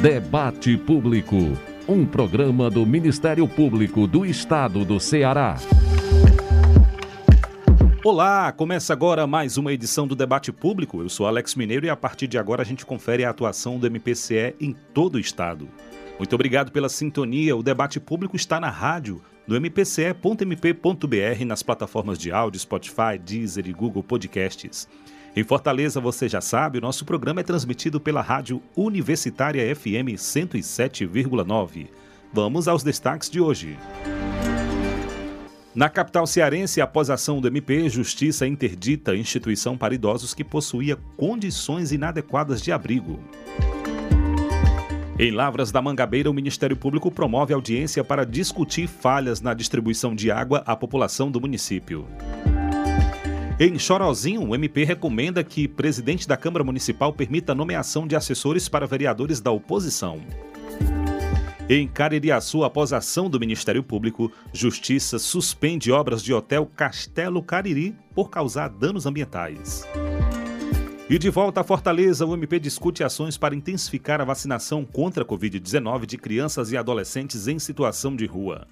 Debate Público, um programa do Ministério Público do Estado do Ceará. Olá, começa agora mais uma edição do Debate Público. Eu sou Alex Mineiro e a partir de agora a gente confere a atuação do MPCE em todo o estado. Muito obrigado pela sintonia. O Debate Público está na rádio, no mpce.mp.br, nas plataformas de áudio, Spotify, Deezer e Google Podcasts. Em Fortaleza, você já sabe, o nosso programa é transmitido pela Rádio Universitária FM 107,9. Vamos aos destaques de hoje. Na capital cearense, após ação do MP, Justiça interdita instituição para idosos que possuía condições inadequadas de abrigo. Em Lavras da Mangabeira, o Ministério Público promove audiência para discutir falhas na distribuição de água à população do município. Em Chorozinho, o MP recomenda que presidente da Câmara Municipal permita a nomeação de assessores para vereadores da oposição. Em Caririaçu, após ação do Ministério Público, Justiça suspende obras de hotel Castelo Cariri por causar danos ambientais. E de volta a Fortaleza, o MP discute ações para intensificar a vacinação contra a Covid-19 de crianças e adolescentes em situação de rua.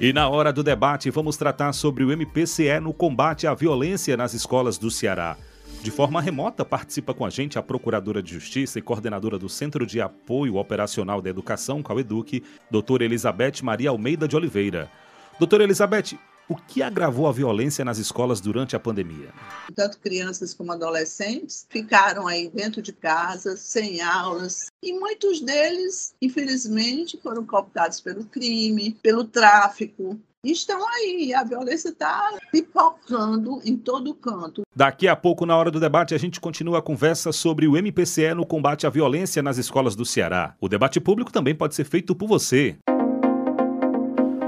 E na hora do debate, vamos tratar sobre o MPCE no combate à violência nas escolas do Ceará. De forma remota, participa com a gente a Procuradora de Justiça e coordenadora do Centro de Apoio Operacional da Educação, Caueduc, doutora Elizabeth Maria Almeida de Oliveira. Doutora Elizabeth, o que agravou a violência nas escolas durante a pandemia? Tanto crianças como adolescentes ficaram aí dentro de casa, sem aulas, e muitos deles, infelizmente, foram cooptados pelo crime, pelo tráfico, estão aí. A violência está pipocando em todo canto. Daqui a pouco, na hora do debate, a gente continua a conversa sobre o MPCE no combate à violência nas escolas do Ceará. O debate público também pode ser feito por você.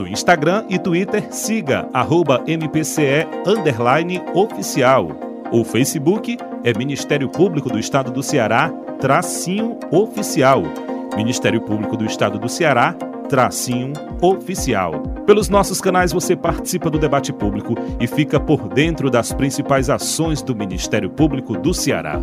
No Instagram e Twitter, siga arroba MPCE oficial. O Facebook é Ministério Público do Estado do Ceará, tracinho oficial. Ministério Público do Estado do Ceará, tracinho oficial. Pelos nossos canais você participa do debate público e fica por dentro das principais ações do Ministério Público do Ceará.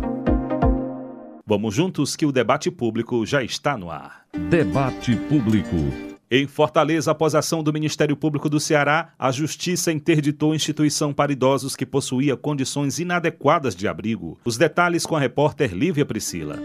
Vamos juntos que o debate público já está no ar. Debate Público. Em Fortaleza, após ação do Ministério Público do Ceará, a Justiça interditou instituição para idosos que possuía condições inadequadas de abrigo. Os detalhes com a repórter Lívia Priscila.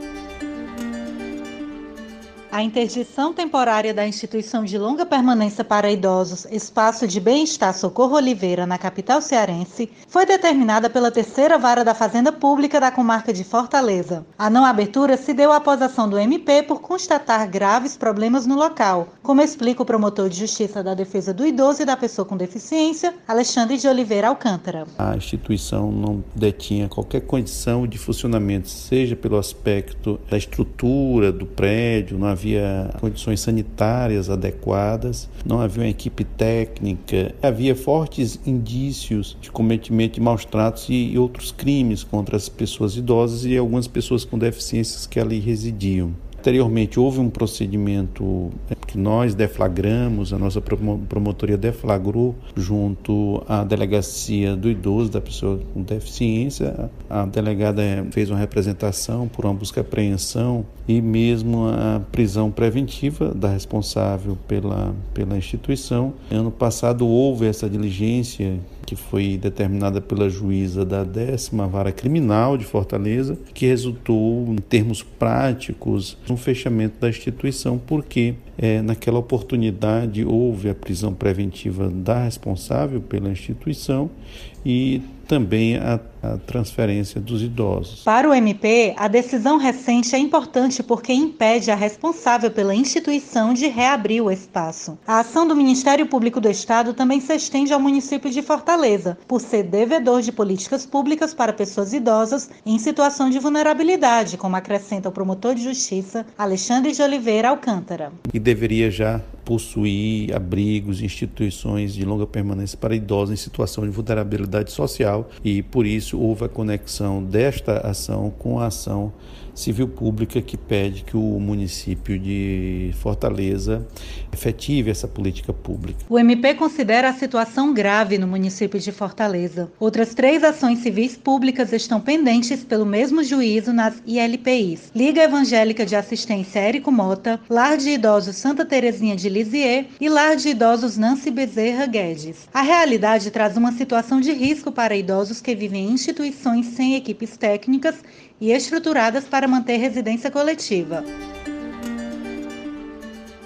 A interdição temporária da instituição de longa permanência para idosos, Espaço de Bem-Estar Socorro Oliveira, na capital cearense, foi determinada pela terceira vara da Fazenda Pública da comarca de Fortaleza. A não abertura se deu após ação do MP por constatar graves problemas no local, como explica o promotor de Justiça da Defesa do Idoso e da Pessoa com Deficiência, Alexandre de Oliveira Alcântara. A instituição não detinha qualquer condição de funcionamento, seja pelo aspecto da estrutura do prédio, não havia havia condições sanitárias adequadas, não havia uma equipe técnica, havia fortes indícios de cometimento de maus tratos e outros crimes contra as pessoas idosas e algumas pessoas com deficiências que ali residiam. Anteriormente houve um procedimento que nós deflagramos, a nossa promotoria deflagrou junto à delegacia do idoso, da pessoa com deficiência. A delegada fez uma representação por uma busca e apreensão e mesmo a prisão preventiva da responsável pela, pela instituição. Ano passado houve essa diligência que foi determinada pela juíza da décima vara criminal de Fortaleza, que resultou, em termos práticos, no fechamento da instituição, porque é, naquela oportunidade houve a prisão preventiva da responsável pela instituição e também a, a, transferência dos idosos. Para o MP, a decisão recente é importante porque impede a responsável pela instituição de reabrir o espaço. A ação do Ministério Público do Estado também se estende ao município de Fortaleza, por ser devedor de políticas públicas para pessoas idosas em situação de vulnerabilidade, como acrescenta o promotor de justiça Alexandre de Oliveira Alcântara. E deveria já possuir abrigos, instituições de longa permanência para idosos em situação de vulnerabilidade social e por isso houve a conexão desta ação com a ação civil pública que pede que o município de Fortaleza efetive essa política pública. O MP considera a situação grave no município de Fortaleza. Outras três ações civis públicas estão pendentes pelo mesmo juízo nas ILPIs: Liga Evangélica de Assistência Érico Mota, Lar de Idosos Santa Terezinha de Lisieux e Lar de Idosos Nancy Bezerra Guedes. A realidade traz uma situação de risco para idosos que vivem em instituições sem equipes técnicas e estruturadas para manter residência coletiva.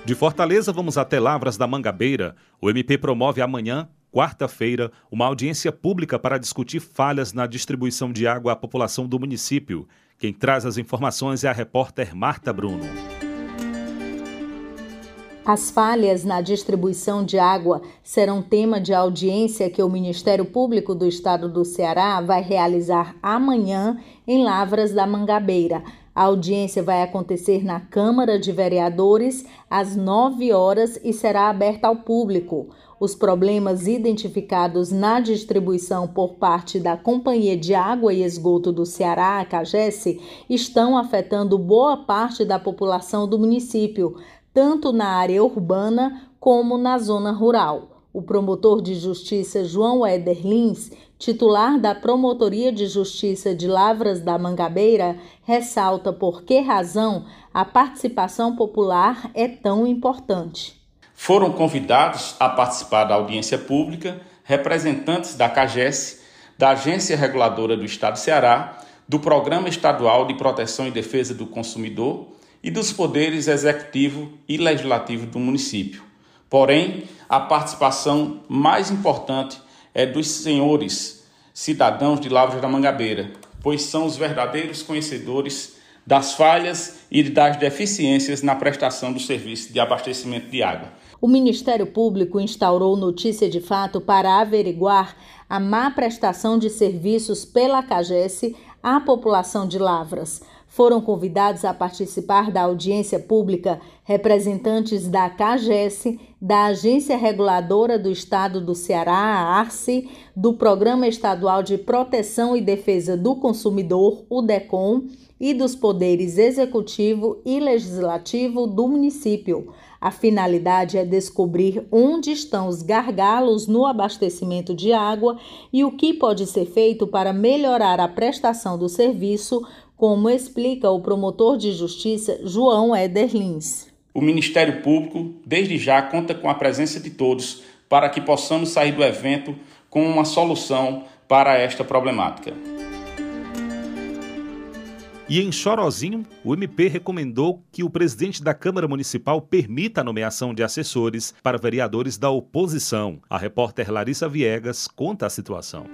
De Fortaleza, vamos até Lavras da Mangabeira. O MP promove amanhã, quarta-feira, uma audiência pública para discutir falhas na distribuição de água à população do município. Quem traz as informações é a repórter Marta Bruno. As falhas na distribuição de água serão tema de audiência que o Ministério Público do Estado do Ceará vai realizar amanhã em Lavras da Mangabeira. A audiência vai acontecer na Câmara de Vereadores às 9 horas e será aberta ao público. Os problemas identificados na distribuição por parte da Companhia de Água e Esgoto do Ceará, a CAGES, estão afetando boa parte da população do município tanto na área urbana como na zona rural. O promotor de justiça João Éder Lins, titular da Promotoria de Justiça de Lavras da Mangabeira, ressalta por que razão a participação popular é tão importante. Foram convidados a participar da audiência pública representantes da CAGES, da Agência Reguladora do Estado do Ceará, do Programa Estadual de Proteção e Defesa do Consumidor e dos poderes executivo e legislativo do município. Porém, a participação mais importante é dos senhores cidadãos de Lavras da Mangabeira, pois são os verdadeiros conhecedores das falhas e das deficiências na prestação do serviço de abastecimento de água. O Ministério Público instaurou notícia de fato para averiguar a má prestação de serviços pela CAGES à população de Lavras. Foram convidados a participar da audiência pública representantes da CAGES, da Agência Reguladora do Estado do Ceará, a ARCE, do Programa Estadual de Proteção e Defesa do Consumidor, o DECOM, e dos poderes executivo e legislativo do município. A finalidade é descobrir onde estão os gargalos no abastecimento de água e o que pode ser feito para melhorar a prestação do serviço como explica o promotor de justiça João Éder Lins. O Ministério Público, desde já, conta com a presença de todos para que possamos sair do evento com uma solução para esta problemática. E em Chorozinho, o MP recomendou que o presidente da Câmara Municipal permita a nomeação de assessores para vereadores da oposição. A repórter Larissa Viegas conta a situação.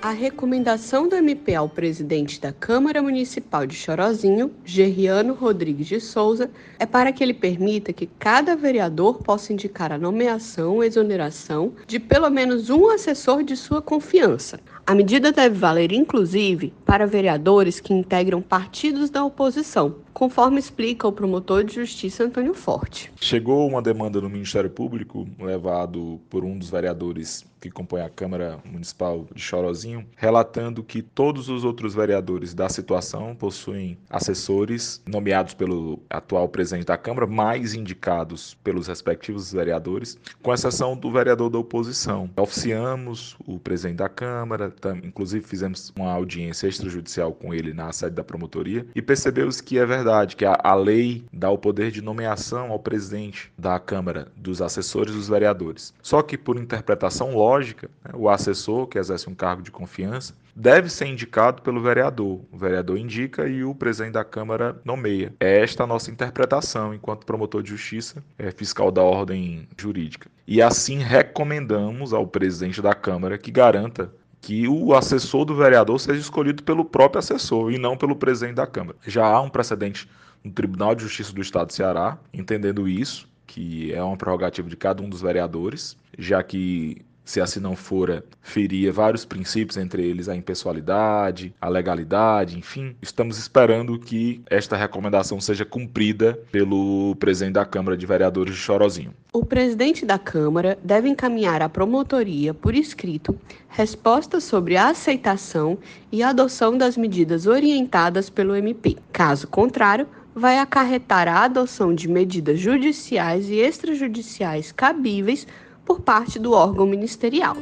A recomendação do MP ao presidente da Câmara Municipal de Chorozinho, Gerriano Rodrigues de Souza, é para que ele permita que cada vereador possa indicar a nomeação ou exoneração de pelo menos um assessor de sua confiança. A medida deve valer, inclusive, para vereadores que integram partidos da oposição, conforme explica o promotor de justiça Antônio Forte. Chegou uma demanda no Ministério Público, levado por um dos vereadores que compõe a Câmara Municipal de Chorozinho, relatando que todos os outros vereadores da situação possuem assessores nomeados pelo atual presidente da Câmara, mais indicados pelos respectivos vereadores, com exceção do vereador da oposição. Oficiamos o presidente da Câmara, inclusive fizemos uma audiência extrajudicial com ele na sede da promotoria e percebemos que é verdade que a, a lei dá o poder de nomeação ao presidente da Câmara, dos assessores dos vereadores. Só que por interpretação lógica, né, o assessor que exerce um cargo de confiança deve ser indicado pelo vereador. O vereador indica e o presidente da Câmara nomeia. É esta a nossa interpretação enquanto promotor de justiça, é, fiscal da ordem jurídica. E assim recomendamos ao presidente da Câmara que garanta que o assessor do vereador seja escolhido pelo próprio assessor e não pelo presidente da Câmara. Já há um precedente no Tribunal de Justiça do Estado do Ceará, entendendo isso, que é uma prerrogativa de cada um dos vereadores, já que se assim não fora, feria vários princípios, entre eles a impessoalidade, a legalidade, enfim. Estamos esperando que esta recomendação seja cumprida pelo presidente da Câmara de Vereadores de Chorozinho. O presidente da Câmara deve encaminhar à promotoria, por escrito, respostas sobre a aceitação e adoção das medidas orientadas pelo MP. Caso contrário, vai acarretar a adoção de medidas judiciais e extrajudiciais cabíveis por parte do órgão ministerial.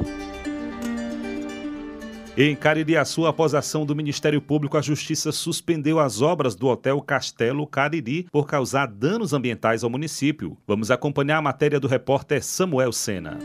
Em Caririaçu, após a ação do Ministério Público, a Justiça suspendeu as obras do Hotel Castelo Cariri por causar danos ambientais ao município. Vamos acompanhar a matéria do repórter Samuel Sena.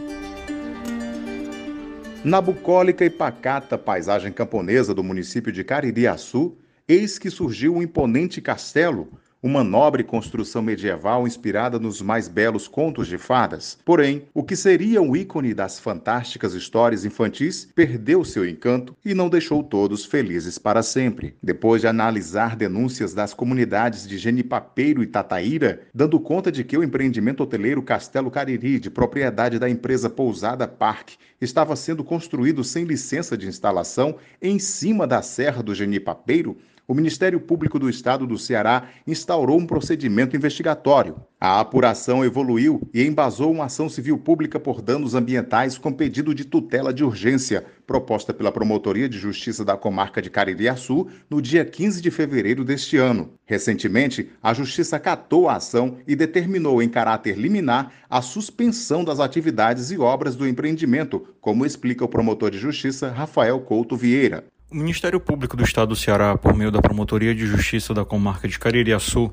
Na bucólica e pacata paisagem camponesa do município de Caririaçu, eis que surgiu um imponente castelo, uma nobre construção medieval inspirada nos mais belos contos de fadas. Porém, o que seria um ícone das fantásticas histórias infantis perdeu seu encanto e não deixou todos felizes para sempre. Depois de analisar denúncias das comunidades de Genipapeiro e Tataíra, dando conta de que o empreendimento hoteleiro Castelo Cariri, de propriedade da empresa Pousada Park, estava sendo construído sem licença de instalação em cima da Serra do Genipapeiro, o Ministério Público do Estado do Ceará instaurou um procedimento investigatório. A apuração evoluiu e embasou uma ação civil pública por danos ambientais com pedido de tutela de urgência, proposta pela Promotoria de Justiça da Comarca de Caririaçu no dia 15 de fevereiro deste ano. Recentemente, a Justiça catou a ação e determinou em caráter liminar a suspensão das atividades e obras do empreendimento, como explica o promotor de Justiça Rafael Couto Vieira. O Ministério Público do Estado do Ceará, por meio da Promotoria de Justiça da Comarca de Caririaçu,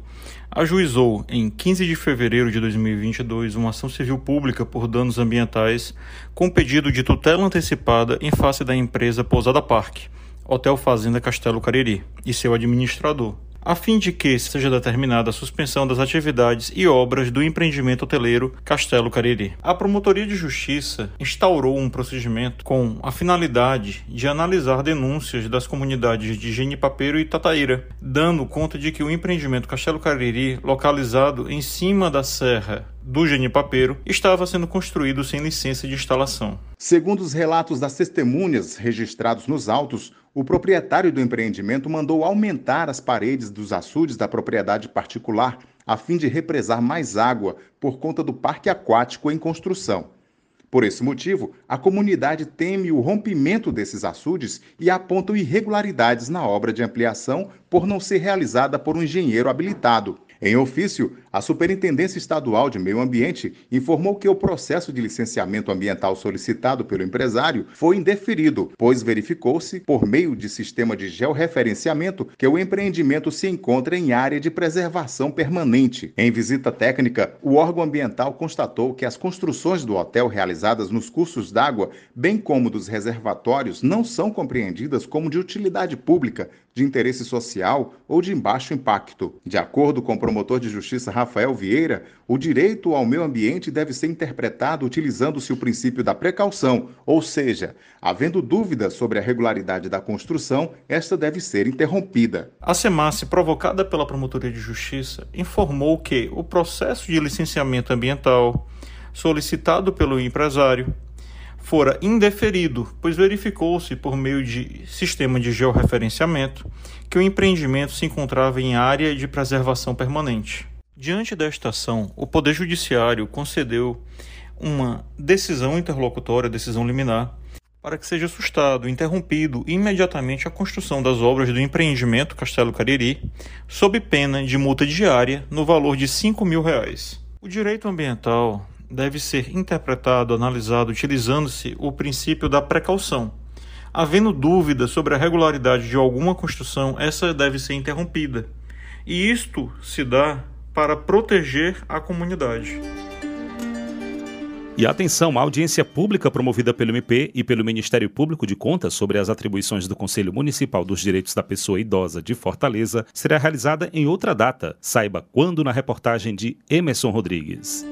ajuizou em 15 de fevereiro de 2022 uma ação civil pública por danos ambientais com pedido de tutela antecipada em face da empresa Pousada Parque, Hotel Fazenda Castelo Cariri, e seu administrador a fim de que seja determinada a suspensão das atividades e obras do empreendimento hoteleiro Castelo Cariri. A Promotoria de Justiça instaurou um procedimento com a finalidade de analisar denúncias das comunidades de Genipapeiro e Tataíra, dando conta de que o empreendimento Castelo Cariri, localizado em cima da serra do Genipapeiro, estava sendo construído sem licença de instalação. Segundo os relatos das testemunhas registrados nos autos, o proprietário do empreendimento mandou aumentar as paredes dos açudes da propriedade particular a fim de represar mais água por conta do parque aquático em construção. Por esse motivo, a comunidade teme o rompimento desses açudes e apontam irregularidades na obra de ampliação por não ser realizada por um engenheiro habilitado. Em ofício, a Superintendência Estadual de Meio Ambiente informou que o processo de licenciamento ambiental solicitado pelo empresário foi indeferido, pois verificou-se, por meio de sistema de georreferenciamento, que o empreendimento se encontra em área de preservação permanente. Em visita técnica, o órgão ambiental constatou que as construções do hotel realizadas nos cursos d'água, bem como dos reservatórios, não são compreendidas como de utilidade pública, de interesse social ou de baixo impacto. De acordo com o promotor de justiça Rafael Vieira, o direito ao meio ambiente deve ser interpretado utilizando-se o princípio da precaução, ou seja, havendo dúvidas sobre a regularidade da construção, esta deve ser interrompida. A SEMASSE, provocada pela Promotoria de Justiça, informou que o processo de licenciamento ambiental solicitado pelo empresário fora indeferido, pois verificou-se por meio de sistema de georreferenciamento que o empreendimento se encontrava em área de preservação permanente. Diante desta ação, o Poder Judiciário concedeu uma decisão interlocutória, decisão liminar, para que seja assustado, interrompido imediatamente a construção das obras do empreendimento Castelo Cariri, sob pena de multa diária no valor de 5 mil reais. O direito ambiental deve ser interpretado, analisado utilizando-se o princípio da precaução. Havendo dúvida sobre a regularidade de alguma construção, essa deve ser interrompida. E isto se dá para proteger a comunidade. E atenção, a audiência pública promovida pelo MP e pelo Ministério Público de Contas sobre as atribuições do Conselho Municipal dos Direitos da Pessoa Idosa de Fortaleza será realizada em outra data. Saiba quando na reportagem de Emerson Rodrigues.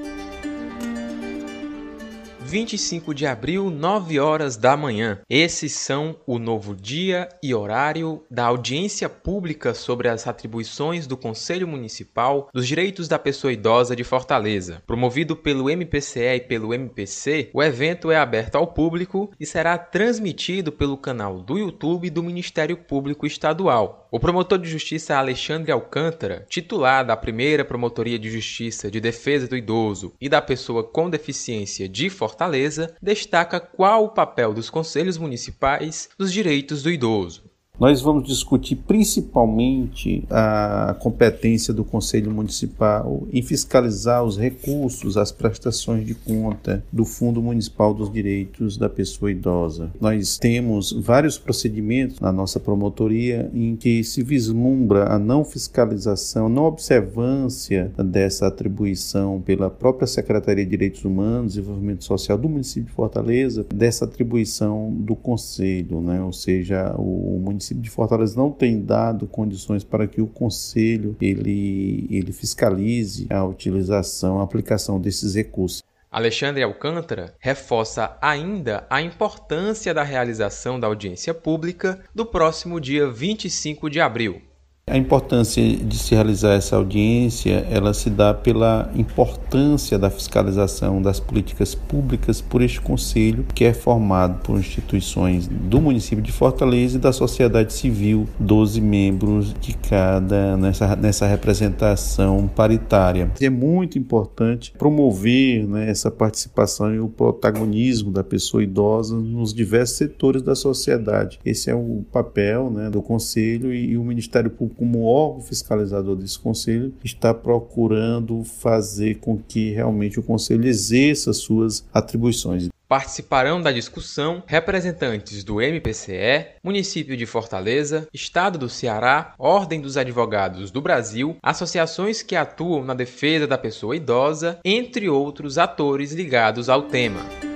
25 de abril, 9 horas da manhã. Esses são o novo dia e horário da audiência pública sobre as atribuições do Conselho Municipal dos Direitos da Pessoa Idosa de Fortaleza. Promovido pelo MPCE e pelo MPC, o evento é aberto ao público e será transmitido pelo canal do YouTube do Ministério Público Estadual. O promotor de justiça Alexandre Alcântara, titular da primeira Promotoria de Justiça de Defesa do Idoso e da Pessoa com Deficiência de Fortaleza, destaca qual o papel dos conselhos municipais dos direitos do idoso. Nós vamos discutir principalmente a competência do Conselho Municipal em fiscalizar os recursos, as prestações de conta do Fundo Municipal dos Direitos da Pessoa Idosa. Nós temos vários procedimentos na nossa promotoria em que se vislumbra a não fiscalização, não observância dessa atribuição pela própria Secretaria de Direitos Humanos e Desenvolvimento Social do município de Fortaleza, dessa atribuição do Conselho, né? ou seja, o município município de Fortaleza não tem dado condições para que o conselho ele, ele fiscalize a utilização, a aplicação desses recursos. Alexandre Alcântara reforça ainda a importância da realização da audiência pública do próximo dia 25 de abril. A importância de se realizar essa audiência, ela se dá pela importância da fiscalização das políticas públicas por este conselho, que é formado por instituições do município de Fortaleza e da sociedade civil, 12 membros de cada nessa, nessa representação paritária. É muito importante promover né, essa participação e o protagonismo da pessoa idosa nos diversos setores da sociedade. Esse é o papel né, do conselho e, e o Ministério Público como órgão fiscalizador desse conselho, está procurando fazer com que realmente o conselho exerça suas atribuições. Participarão da discussão representantes do MPCE, município de Fortaleza, Estado do Ceará, Ordem dos Advogados do Brasil, associações que atuam na defesa da pessoa idosa, entre outros atores ligados ao tema.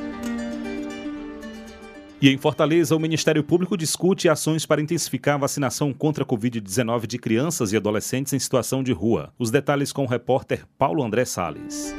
E em Fortaleza, o Ministério Público discute ações para intensificar a vacinação contra a Covid-19 de crianças e adolescentes em situação de rua. Os detalhes com o repórter Paulo André Salles.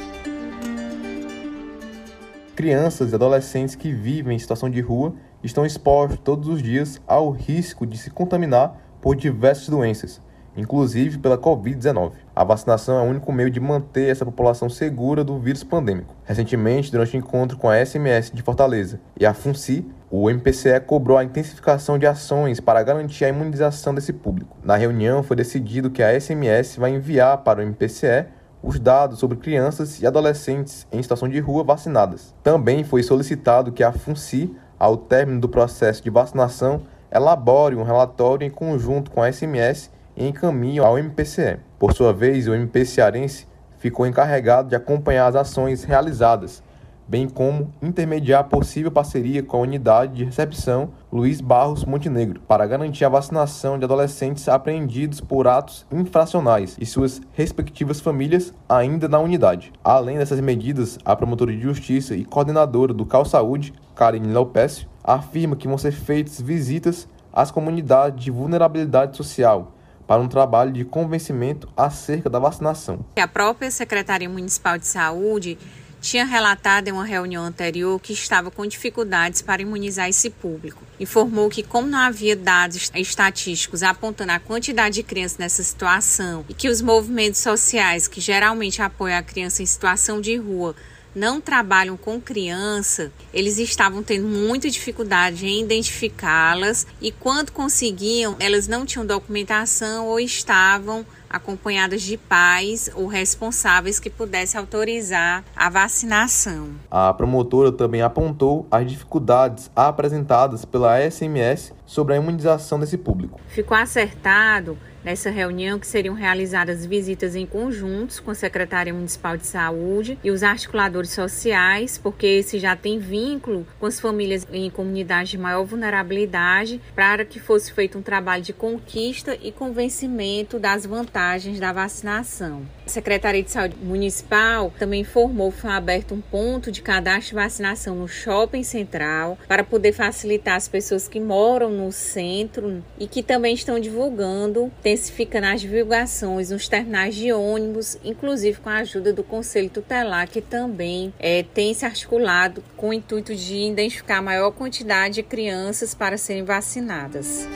Crianças e adolescentes que vivem em situação de rua estão expostos todos os dias ao risco de se contaminar por diversas doenças, inclusive pela Covid-19. A vacinação é o único meio de manter essa população segura do vírus pandêmico. Recentemente, durante um encontro com a SMS de Fortaleza e a FUNCI, o MPCE cobrou a intensificação de ações para garantir a imunização desse público. Na reunião, foi decidido que a SMS vai enviar para o MPCE os dados sobre crianças e adolescentes em situação de rua vacinadas. Também foi solicitado que a FUNCI, ao término do processo de vacinação, elabore um relatório em conjunto com a SMS e encaminhe ao MPCE. Por sua vez, o MP cearense ficou encarregado de acompanhar as ações realizadas bem como intermediar possível parceria com a unidade de recepção Luiz Barros Montenegro, para garantir a vacinação de adolescentes apreendidos por atos infracionais e suas respectivas famílias ainda na unidade. Além dessas medidas, a promotora de justiça e coordenadora do Cal Saúde, Karine Lopécio, afirma que vão ser feitas visitas às comunidades de vulnerabilidade social para um trabalho de convencimento acerca da vacinação. A própria Secretaria Municipal de Saúde tinha relatado em uma reunião anterior que estava com dificuldades para imunizar esse público. Informou que, como não havia dados estatísticos apontando a quantidade de crianças nessa situação e que os movimentos sociais que geralmente apoiam a criança em situação de rua não trabalham com criança, eles estavam tendo muita dificuldade em identificá-las e quando conseguiam, elas não tinham documentação ou estavam acompanhadas de pais ou responsáveis que pudessem autorizar a vacinação. A promotora também apontou as dificuldades apresentadas pela SMS sobre a imunização desse público. Ficou acertado nessa reunião que seriam realizadas visitas em conjuntos com a Secretaria Municipal de Saúde e os articuladores sociais, porque esse já tem vínculo com as famílias em comunidades de maior vulnerabilidade, para que fosse feito um trabalho de conquista e convencimento das vantagens da vacinação. Secretaria de Saúde Municipal também informou que foi aberto um ponto de cadastro de vacinação no shopping central para poder facilitar as pessoas que moram no centro e que também estão divulgando intensifica nas divulgações nos terminais de ônibus, inclusive com a ajuda do Conselho Tutelar, que também é, tem se articulado com o intuito de identificar a maior quantidade de crianças para serem vacinadas.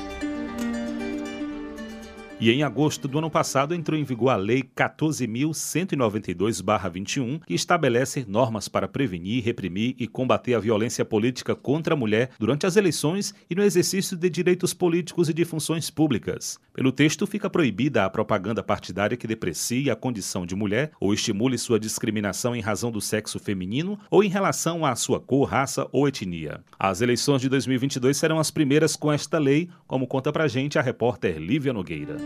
E em agosto do ano passado entrou em vigor a Lei 14.192-21, que estabelece normas para prevenir, reprimir e combater a violência política contra a mulher durante as eleições e no exercício de direitos políticos e de funções públicas. Pelo texto, fica proibida a propaganda partidária que deprecie a condição de mulher ou estimule sua discriminação em razão do sexo feminino ou em relação à sua cor, raça ou etnia. As eleições de 2022 serão as primeiras com esta lei, como conta pra gente a repórter Lívia Nogueira.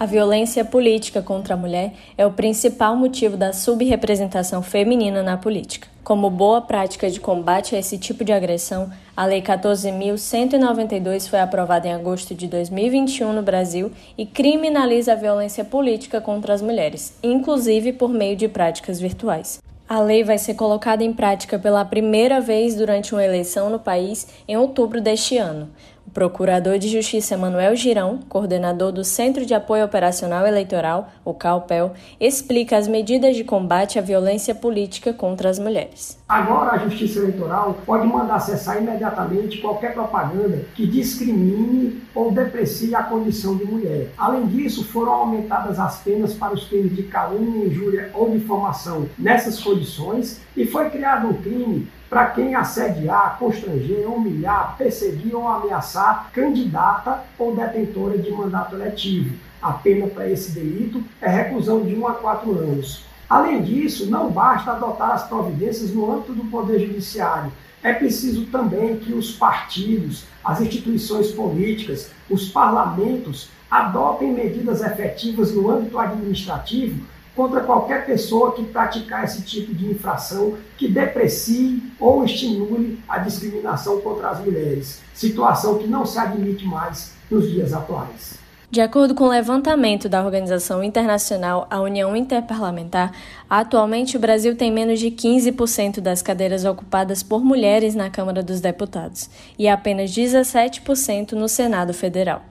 A violência política contra a mulher é o principal motivo da subrepresentação feminina na política. Como boa prática de combate a esse tipo de agressão, a Lei 14.192 foi aprovada em agosto de 2021 no Brasil e criminaliza a violência política contra as mulheres, inclusive por meio de práticas virtuais. A lei vai ser colocada em prática pela primeira vez durante uma eleição no país em outubro deste ano. Procurador de Justiça Manuel Girão, coordenador do Centro de Apoio Operacional Eleitoral, o CAUPEL, explica as medidas de combate à violência política contra as mulheres. Agora a Justiça Eleitoral pode mandar acessar imediatamente qualquer propaganda que discrimine ou deprecie a condição de mulher. Além disso, foram aumentadas as penas para os crimes de calúnia, injúria ou difamação nessas condições e foi criado um crime para quem assediar, constranger, humilhar, perseguir ou ameaçar candidata ou detentora de mandato eletivo. A pena para esse delito é reclusão de 1 a 4 anos. Além disso, não basta adotar as providências no âmbito do Poder Judiciário. É preciso também que os partidos, as instituições políticas, os parlamentos adotem medidas efetivas no âmbito administrativo contra qualquer pessoa que praticar esse tipo de infração que deprecie ou estimule a discriminação contra as mulheres, situação que não se admite mais nos dias atuais. De acordo com o levantamento da Organização Internacional a União Interparlamentar, atualmente o Brasil tem menos de 15% das cadeiras ocupadas por mulheres na Câmara dos Deputados e apenas 17% no Senado Federal.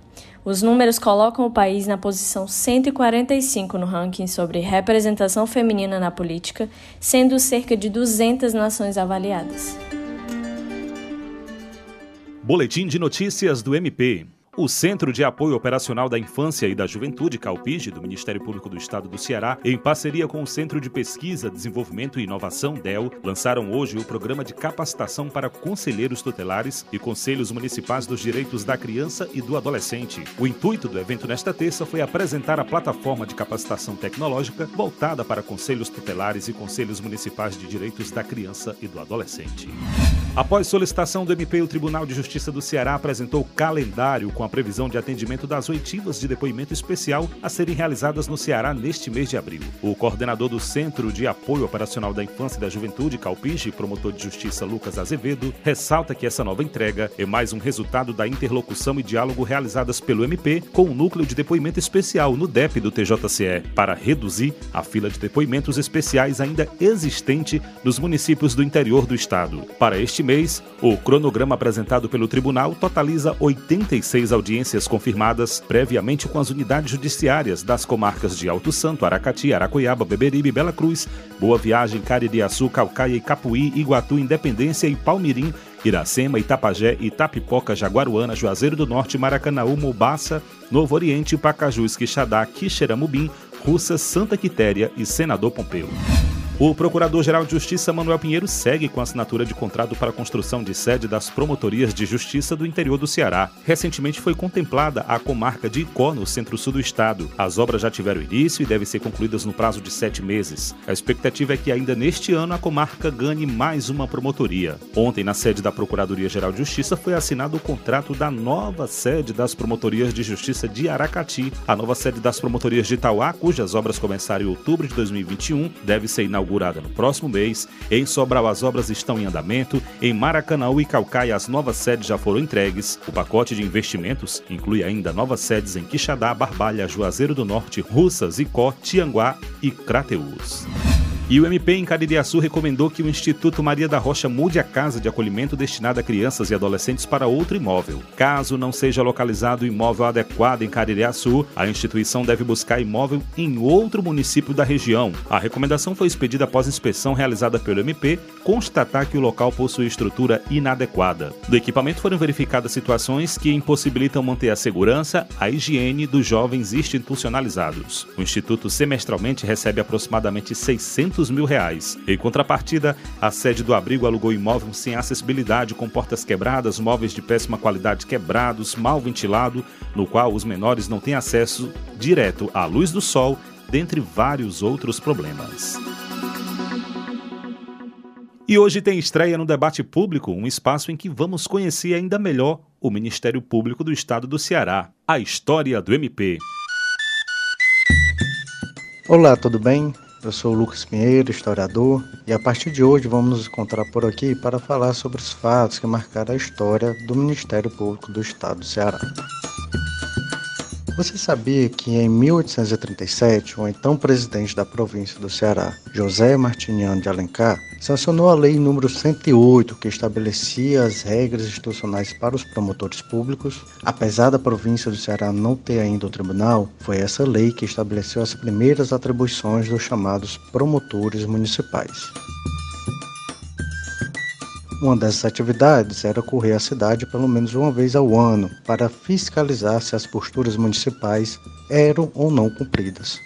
Os números colocam o país na posição 145 no ranking sobre representação feminina na política, sendo cerca de 200 nações avaliadas. Boletim de notícias do MP. O Centro de Apoio Operacional da Infância e da Juventude, CAUPIGE, do Ministério Público do Estado do Ceará, em parceria com o Centro de Pesquisa, Desenvolvimento e Inovação, DEL, lançaram hoje o programa de capacitação para conselheiros tutelares e conselhos municipais dos direitos da criança e do adolescente. O intuito do evento nesta terça foi apresentar a plataforma de capacitação tecnológica voltada para conselhos tutelares e conselhos municipais de direitos da criança e do adolescente. Após solicitação do MP, o Tribunal de Justiça do Ceará apresentou calendário com a previsão de atendimento das oitivas de depoimento especial a serem realizadas no Ceará neste mês de abril. O coordenador do Centro de Apoio Operacional da Infância e da Juventude, Calpige, promotor de justiça Lucas Azevedo, ressalta que essa nova entrega é mais um resultado da interlocução e diálogo realizadas pelo MP com o Núcleo de Depoimento Especial no DEP do TJCE, para reduzir a fila de depoimentos especiais ainda existente nos municípios do interior do estado. Para este mês, o cronograma apresentado pelo tribunal totaliza 86 audiências confirmadas previamente com as unidades judiciárias das comarcas de Alto Santo, Aracati, Aracoiaba, Beberibe, Bela Cruz, Boa Viagem, Caririaçu, Calcaia, Icapuí, Iguatu, Independência e Palmirim, Iracema, Itapajé, Itapipoca, Jaguaruana, Juazeiro do Norte, Maracanaú, Mobaça, Novo Oriente, Pacajus, Quixadá, Quixeramobim, Russa, Santa Quitéria e Senador Pompeu. O Procurador-Geral de Justiça Manuel Pinheiro segue com a assinatura de contrato para a construção de sede das promotorias de justiça do interior do Ceará. Recentemente foi contemplada a comarca de Icó, no centro-sul do estado. As obras já tiveram início e devem ser concluídas no prazo de sete meses. A expectativa é que ainda neste ano a comarca ganhe mais uma promotoria. Ontem, na sede da Procuradoria-Geral de Justiça, foi assinado o contrato da nova sede das promotorias de justiça de Aracati. A nova sede das promotorias de Itauá, cujas obras começaram em outubro de 2021, deve ser inaugurada inaugurada no próximo mês. Em Sobral, as obras estão em andamento. Em Maracanã e Calcaia, as novas sedes já foram entregues. O pacote de investimentos inclui ainda novas sedes em Quixadá, Barbalha, Juazeiro do Norte, Russas, Icó, Tianguá e Crateús. E o MP em Caririaçu recomendou que o Instituto Maria da Rocha mude a casa de acolhimento destinada a crianças e adolescentes para outro imóvel. Caso não seja localizado o imóvel adequado em Caririaçu, a instituição deve buscar imóvel em outro município da região. A recomendação foi expedida após inspeção realizada pelo MP constatar que o local possui estrutura inadequada. Do equipamento foram verificadas situações que impossibilitam manter a segurança, a higiene dos jovens institucionalizados. O Instituto semestralmente recebe aproximadamente 600 500 mil reais. Em contrapartida, a sede do abrigo alugou imóvel sem acessibilidade, com portas quebradas, móveis de péssima qualidade quebrados, mal ventilado, no qual os menores não têm acesso direto à luz do sol, dentre vários outros problemas. E hoje tem estreia no Debate Público, um espaço em que vamos conhecer ainda melhor o Ministério Público do Estado do Ceará, a história do MP. Olá, tudo bem? Eu sou Lucas Pinheiro, historiador, e a partir de hoje vamos nos encontrar por aqui para falar sobre os fatos que marcaram a história do Ministério Público do Estado do Ceará. Você sabia que em 1837, o então presidente da província do Ceará, José Martiniano de Alencar, sancionou a Lei número 108, que estabelecia as regras institucionais para os promotores públicos. Apesar da província do Ceará não ter ainda o tribunal, foi essa lei que estabeleceu as primeiras atribuições dos chamados promotores municipais. Uma dessas atividades era correr a cidade pelo menos uma vez ao ano para fiscalizar se as posturas municipais eram ou não cumpridas.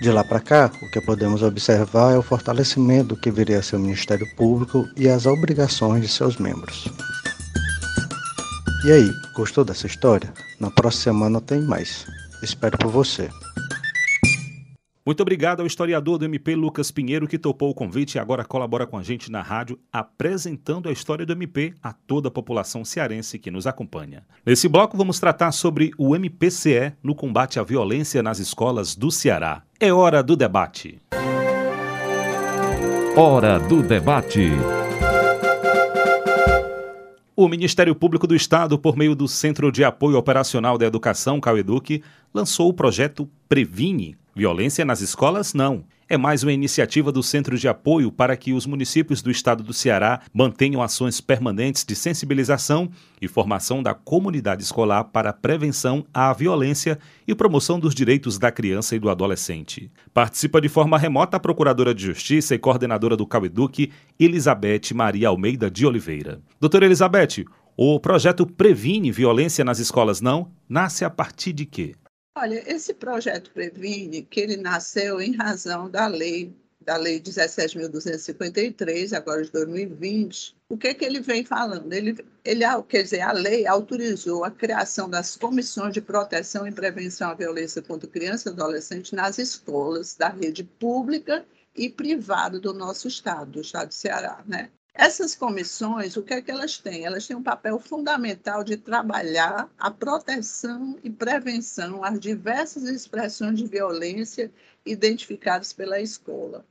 De lá para cá, o que podemos observar é o fortalecimento que viria a ser o Ministério Público e as obrigações de seus membros. E aí, gostou dessa história? Na próxima semana tem mais. Espero por você. Muito obrigado ao historiador do MP Lucas Pinheiro que topou o convite e agora colabora com a gente na rádio, apresentando a história do MP a toda a população cearense que nos acompanha. Nesse bloco vamos tratar sobre o MPCE no combate à violência nas escolas do Ceará. É hora do debate. Hora do debate. O Ministério Público do Estado, por meio do Centro de Apoio Operacional da Educação, CAUEDUC, lançou o projeto Previne, Violência nas escolas, não. É mais uma iniciativa do Centro de Apoio para que os municípios do estado do Ceará mantenham ações permanentes de sensibilização e formação da comunidade escolar para a prevenção à violência e promoção dos direitos da criança e do adolescente. Participa de forma remota a Procuradora de Justiça e coordenadora do Caueduc, Elizabeth Maria Almeida de Oliveira. Doutora Elizabeth, o projeto Previne Violência nas Escolas Não nasce a partir de quê? Olha, esse projeto Previne, que ele nasceu em razão da lei da lei 17.253, agora de 2020, o que, que ele vem falando? Ele, ele, quer dizer, a lei autorizou a criação das comissões de proteção e prevenção à violência contra criança e adolescente nas escolas da rede pública e privada do nosso estado, do estado do Ceará, né? Essas comissões, o que é que elas têm? Elas têm um papel fundamental de trabalhar a proteção e prevenção às diversas expressões de violência identificadas pela escola.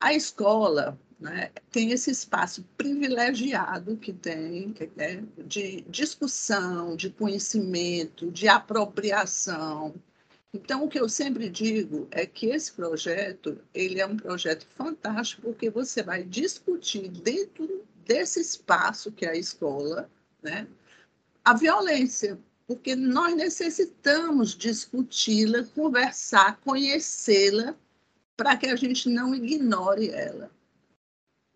A escola né, tem esse espaço privilegiado que tem né, de discussão, de conhecimento, de apropriação, então, o que eu sempre digo é que esse projeto, ele é um projeto fantástico, porque você vai discutir dentro desse espaço que é a escola, né, a violência, porque nós necessitamos discuti-la, conversar, conhecê-la, para que a gente não ignore ela.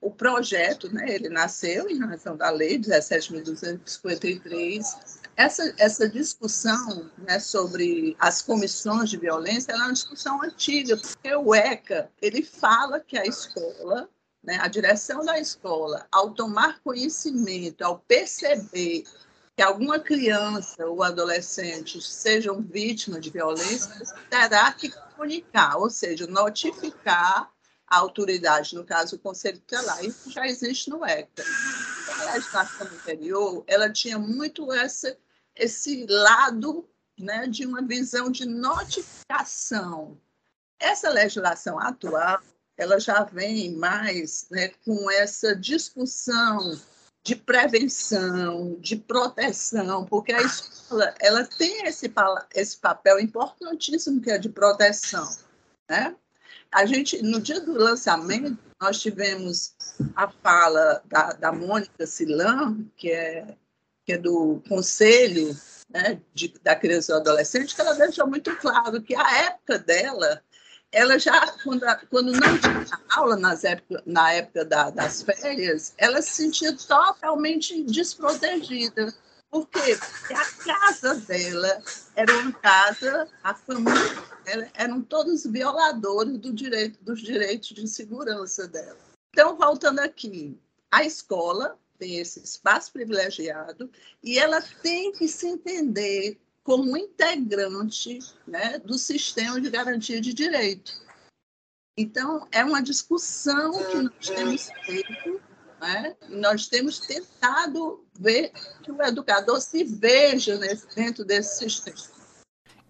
O projeto, né, ele nasceu em razão da lei 17.253, essa, essa discussão né, sobre as comissões de violência é uma discussão antiga, porque o ECA ele fala que a escola, né, a direção da escola, ao tomar conhecimento, ao perceber que alguma criança ou adolescente sejam vítimas de violência, terá que comunicar, ou seja, notificar a autoridade, no caso o Conselho Tutelar. Isso já existe no ECA. A legislação anterior, ela tinha muito essa esse lado né, de uma visão de notificação. Essa legislação atual, ela já vem mais né, com essa discussão de prevenção, de proteção, porque a escola ela tem esse, esse papel importantíssimo que é de proteção, né? A gente, no dia do lançamento, nós tivemos a fala da, da Mônica Silan, que é, que é do Conselho né, de, da Criança e Adolescente, que ela deixou muito claro que a época dela, ela já, quando, quando não tinha aula nas época, na época da, das férias, ela se sentia totalmente desprotegida. Por quê? Porque a casa dela era uma casa, a família dela eram todos violadores do direito, dos direitos de segurança dela. Então, voltando aqui, a escola tem esse espaço privilegiado e ela tem que se entender como integrante né, do sistema de garantia de direito. Então, é uma discussão que nós temos feito né? Nós temos tentado ver que o educador se veja nesse, dentro desse sistema.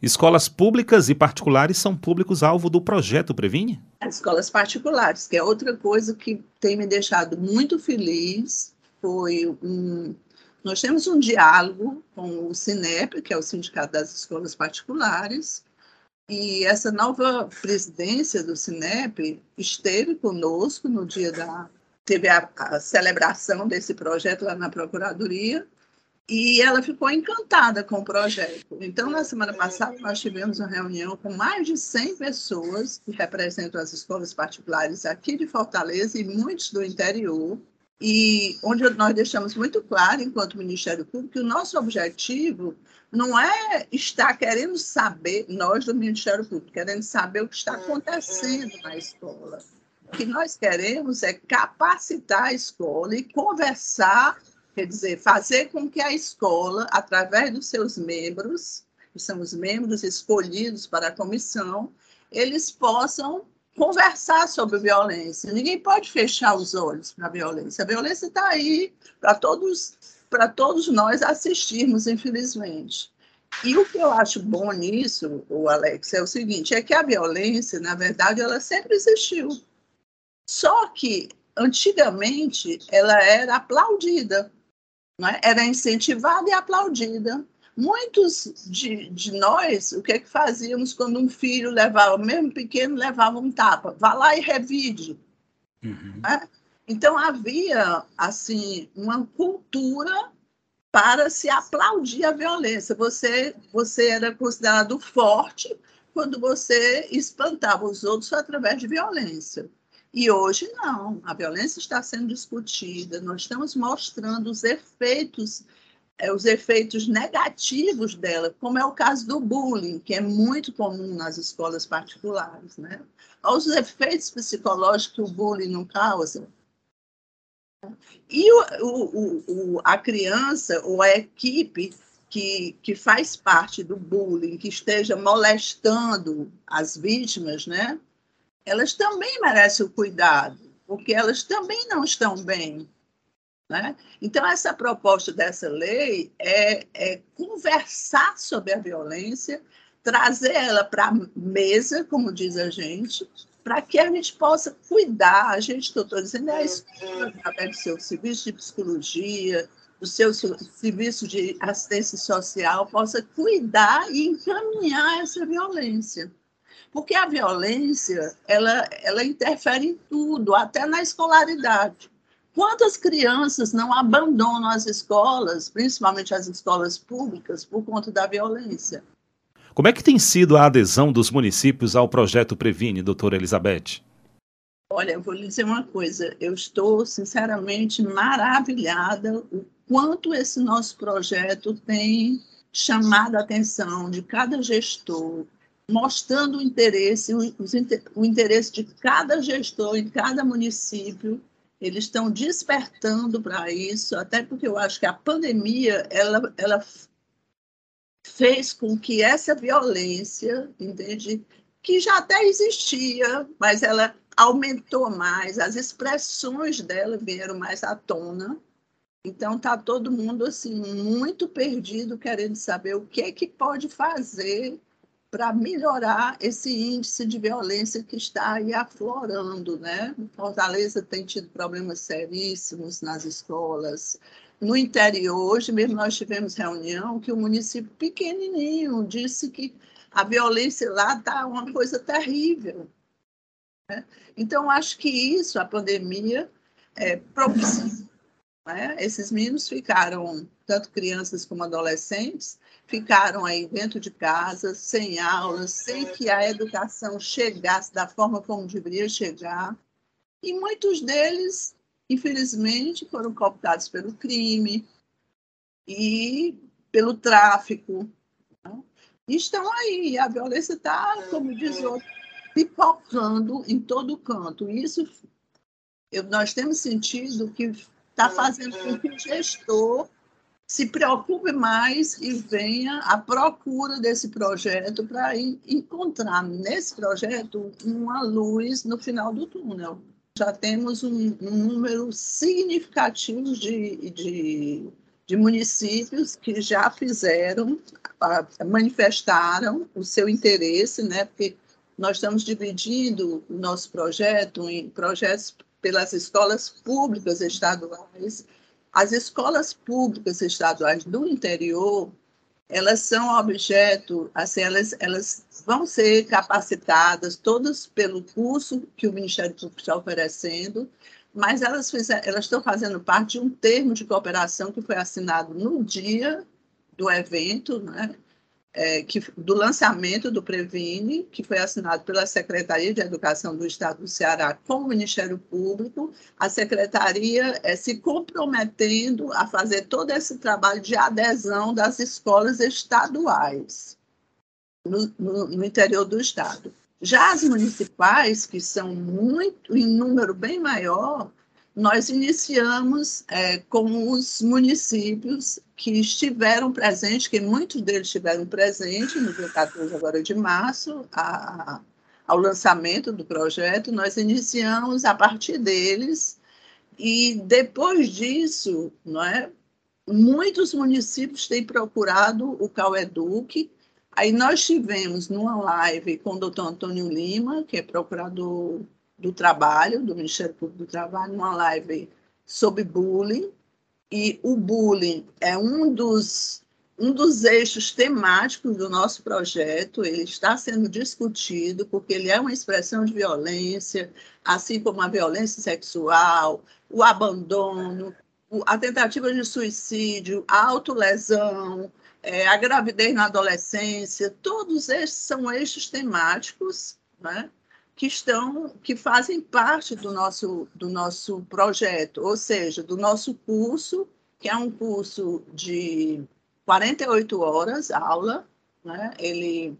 Escolas públicas e particulares são públicos-alvo do projeto Previne? As escolas particulares, que é outra coisa que tem me deixado muito feliz, foi um. Nós temos um diálogo com o Sinep, que é o Sindicato das Escolas Particulares, e essa nova presidência do Sinep esteve conosco no dia da teve a, a celebração desse projeto lá na Procuradoria, e ela ficou encantada com o projeto. Então, na semana passada, nós tivemos uma reunião com mais de 100 pessoas que representam as escolas particulares aqui de Fortaleza e muitos do interior, e onde nós deixamos muito claro, enquanto Ministério Público, que o nosso objetivo não é estar querendo saber, nós do Ministério Público, querendo saber o que está acontecendo na escola. O que nós queremos é capacitar a escola e conversar, quer dizer, fazer com que a escola, através dos seus membros, que são os membros escolhidos para a comissão, eles possam conversar sobre violência. Ninguém pode fechar os olhos para a violência. A violência está aí para todos, para todos nós assistirmos, infelizmente. E o que eu acho bom nisso, o Alex, é o seguinte: é que a violência, na verdade, ela sempre existiu. Só que, antigamente, ela era aplaudida, é? era incentivada e aplaudida. Muitos de, de nós, o que, é que fazíamos quando um filho levava, mesmo pequeno, levava um tapa? Vá lá e revide. Uhum. É? Então, havia, assim, uma cultura para se aplaudir a violência. Você, você era considerado forte quando você espantava os outros através de violência. E hoje não, a violência está sendo discutida, nós estamos mostrando os efeitos, os efeitos negativos dela, como é o caso do bullying, que é muito comum nas escolas particulares, né? Os efeitos psicológicos que o bullying não causa. E o, o, o, a criança ou a equipe que, que faz parte do bullying, que esteja molestando as vítimas, né? elas também merecem o cuidado, porque elas também não estão bem. Né? Então, essa proposta dessa lei é, é conversar sobre a violência, trazer ela para a mesa, como diz a gente, para que a gente possa cuidar, a gente, estou dizendo, é escola, através do seu serviço de psicologia, do seu serviço de assistência social, possa cuidar e encaminhar essa violência. Porque a violência, ela, ela interfere em tudo, até na escolaridade. Quantas crianças não abandonam as escolas, principalmente as escolas públicas, por conta da violência? Como é que tem sido a adesão dos municípios ao projeto Previne, doutora Elizabeth? Olha, eu vou lhe dizer uma coisa, eu estou sinceramente maravilhada o quanto esse nosso projeto tem chamado a atenção de cada gestor, mostrando o interesse, o, o interesse de cada gestor em cada município. Eles estão despertando para isso, até porque eu acho que a pandemia ela, ela fez com que essa violência, entende, que já até existia, mas ela aumentou mais, as expressões dela vieram mais à tona. Então tá todo mundo assim muito perdido, querendo saber o que é que pode fazer para melhorar esse índice de violência que está aí aflorando, né? Fortaleza tem tido problemas seríssimos nas escolas. No interior, hoje mesmo nós tivemos reunião que o município pequenininho disse que a violência lá está uma coisa terrível. Né? Então, acho que isso, a pandemia, é, propiciou. Né? Esses meninos ficaram, tanto crianças como adolescentes, ficaram aí dentro de casa, sem aulas, sem que a educação chegasse da forma como deveria chegar. E muitos deles, infelizmente, foram cooptados pelo crime e pelo tráfico. Né? E estão aí, a violência está, como diz outro, pipocando em todo canto. Isso eu, nós temos sentido que está fazendo com que o gestor se preocupe mais e venha à procura desse projeto para encontrar nesse projeto uma luz no final do túnel. Já temos um, um número significativo de, de, de, municípios que já fizeram, manifestaram o seu interesse, né? porque nós estamos dividindo o nosso projeto em projetos pelas escolas públicas estaduais as escolas públicas estaduais do interior, elas são objeto, assim, elas, elas vão ser capacitadas todas pelo curso que o Ministério Público está oferecendo, mas elas, fizeram, elas estão fazendo parte de um termo de cooperação que foi assinado no dia do evento, né? É, que, do lançamento do Previne, que foi assinado pela Secretaria de Educação do Estado do Ceará com o Ministério Público, a Secretaria é, se comprometendo a fazer todo esse trabalho de adesão das escolas estaduais no, no, no interior do Estado. Já as municipais, que são muito, em número bem maior, nós iniciamos é, com os municípios que estiveram presentes, que muitos deles estiveram presentes no dia 14 agora de março, a, ao lançamento do projeto, nós iniciamos a partir deles e depois disso, não é, muitos municípios têm procurado o Caueduc. Aí nós tivemos numa live com o doutor Antônio Lima, que é procurador do Trabalho, do Ministério Público do Trabalho, numa live sobre bullying. E o bullying é um dos, um dos eixos temáticos do nosso projeto. Ele está sendo discutido porque ele é uma expressão de violência, assim como a violência sexual, o abandono, a tentativa de suicídio, a autolesão, é, a gravidez na adolescência, todos esses são eixos temáticos né, que estão, que fazem parte do nosso, do nosso projeto, ou seja, do nosso curso, que é um curso de 48 horas aula, né? Ele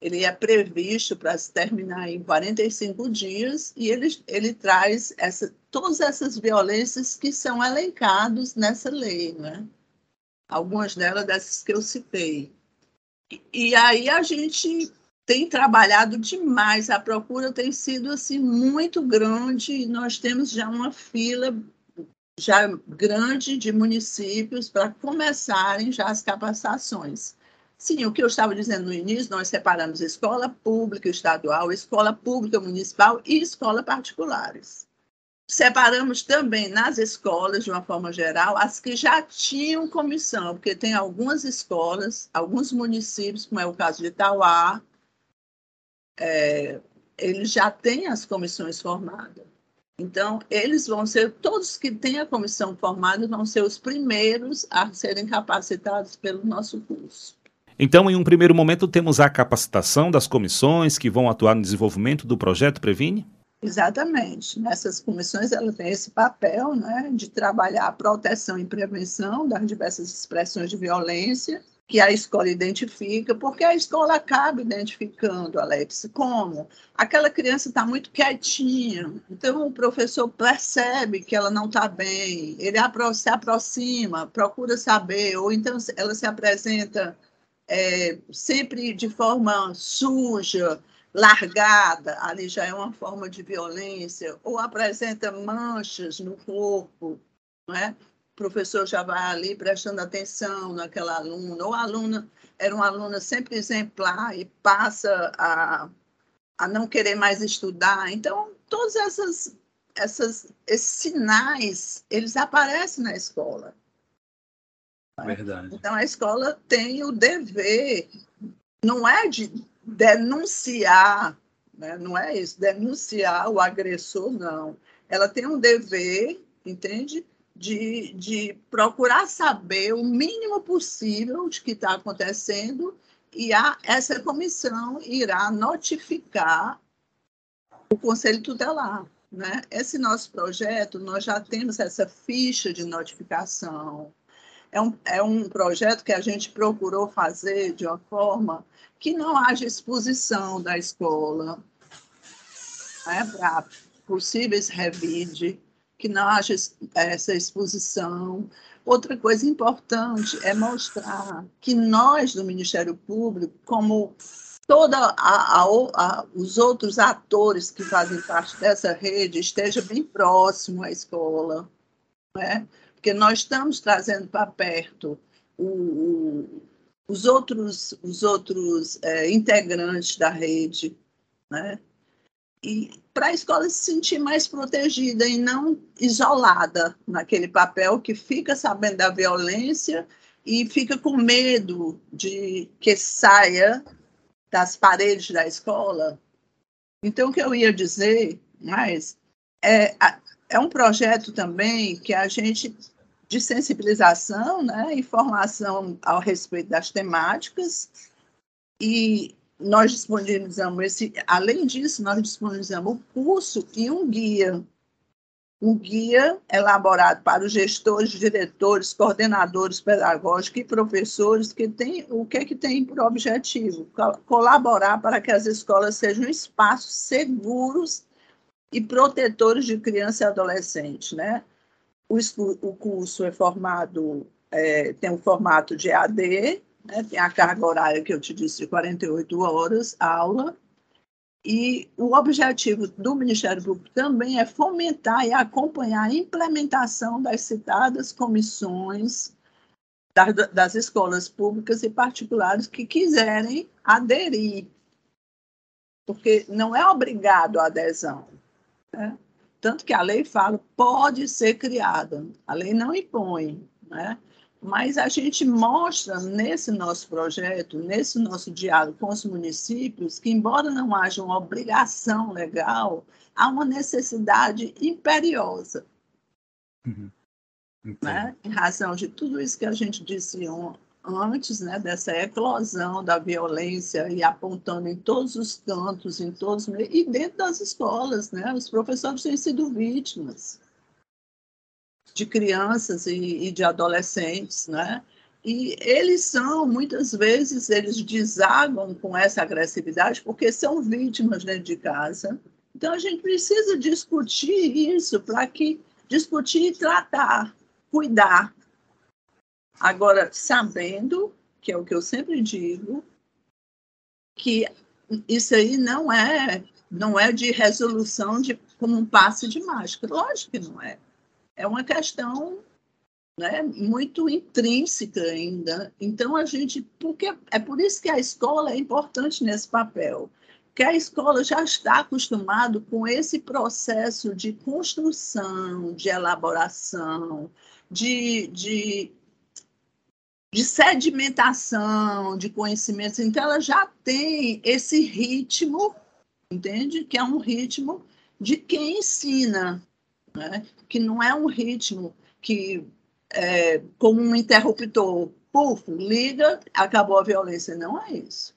ele é previsto para se terminar em 45 dias e ele, ele traz essa, todas essas violências que são elencadas nessa lei, né? Algumas delas dessas que eu citei. E, e aí a gente tem trabalhado demais, a procura tem sido assim muito grande, nós temos já uma fila já grande de municípios para começarem já as capacitações. Sim, o que eu estava dizendo no início, nós separamos escola pública estadual, escola pública municipal e escola particulares. Separamos também nas escolas, de uma forma geral, as que já tinham comissão, porque tem algumas escolas, alguns municípios, como é o caso de Itauá, é, eles já têm as comissões formadas. Então, eles vão ser, todos que têm a comissão formada, vão ser os primeiros a serem capacitados pelo nosso curso. Então, em um primeiro momento, temos a capacitação das comissões que vão atuar no desenvolvimento do projeto Previne? Exatamente. Nessas comissões, ela tem esse papel né, de trabalhar a proteção e prevenção das diversas expressões de violência que a escola identifica, porque a escola acaba identificando, Alex, como aquela criança está muito quietinha, então o professor percebe que ela não está bem, ele se aproxima, procura saber, ou então ela se apresenta é, sempre de forma suja, largada, ali já é uma forma de violência, ou apresenta manchas no corpo, não é? Professor já vai ali prestando atenção naquela aluna, ou a aluna era uma aluna sempre exemplar e passa a, a não querer mais estudar. Então, todos essas, essas, esses sinais, eles aparecem na escola. Verdade. Então, a escola tem o dever, não é de denunciar né? não é isso, denunciar o agressor, não. Ela tem um dever, entende? De, de procurar saber o mínimo possível de que está acontecendo e a, essa comissão irá notificar o Conselho Tutelar. Né? Esse nosso projeto, nós já temos essa ficha de notificação. É um, é um projeto que a gente procurou fazer de uma forma que não haja exposição da escola né, para possíveis revide, que não haja essa exposição. Outra coisa importante é mostrar que nós, do Ministério Público, como todos os outros atores que fazem parte dessa rede, esteja bem próximo à escola, né? porque nós estamos trazendo para perto o, o os outros, os outros é, integrantes da rede, né? Para a escola se sentir mais protegida e não isolada naquele papel que fica sabendo da violência e fica com medo de que saia das paredes da escola. Então, o que eu ia dizer, mas é, é um projeto também que a gente de sensibilização, né, informação ao respeito das temáticas, e nós disponibilizamos esse, além disso, nós disponibilizamos o curso e um guia, um guia elaborado para os gestores, diretores, coordenadores pedagógicos e professores que tem o que é que tem por objetivo colaborar para que as escolas sejam espaços seguros e protetores de criança e adolescente, né? O, o curso é formado, é, tem um formato de AD, né, tem a carga horária que eu te disse de 48 horas, aula, e o objetivo do Ministério Público também é fomentar e acompanhar a implementação das citadas comissões das, das escolas públicas e particulares que quiserem aderir, porque não é obrigado a adesão. Né? Tanto que a lei fala, pode ser criada, a lei não impõe, né? Mas a gente mostra nesse nosso projeto, nesse nosso diálogo com os municípios, que, embora não haja uma obrigação legal, há uma necessidade imperiosa. Uhum. Né? Em razão de tudo isso que a gente disse antes né, dessa eclosão da violência e apontando em todos os cantos, em todos e dentro das escolas, né, os professores têm sido vítimas de crianças e, e de adolescentes, né? E eles são, muitas vezes, eles desagam com essa agressividade porque são vítimas dentro de casa. Então, a gente precisa discutir isso para que discutir e tratar, cuidar, Agora, sabendo, que é o que eu sempre digo, que isso aí não é não é de resolução de como um passe de mágica. Lógico que não é. É uma questão né, muito intrínseca ainda. Então a gente, porque é por isso que a escola é importante nesse papel, que a escola já está acostumado com esse processo de construção, de elaboração, de, de de sedimentação de conhecimentos. Então, ela já tem esse ritmo, entende? Que é um ritmo de quem ensina, né? que não é um ritmo que, é, como um interruptor, puf, liga, acabou a violência. Não é isso.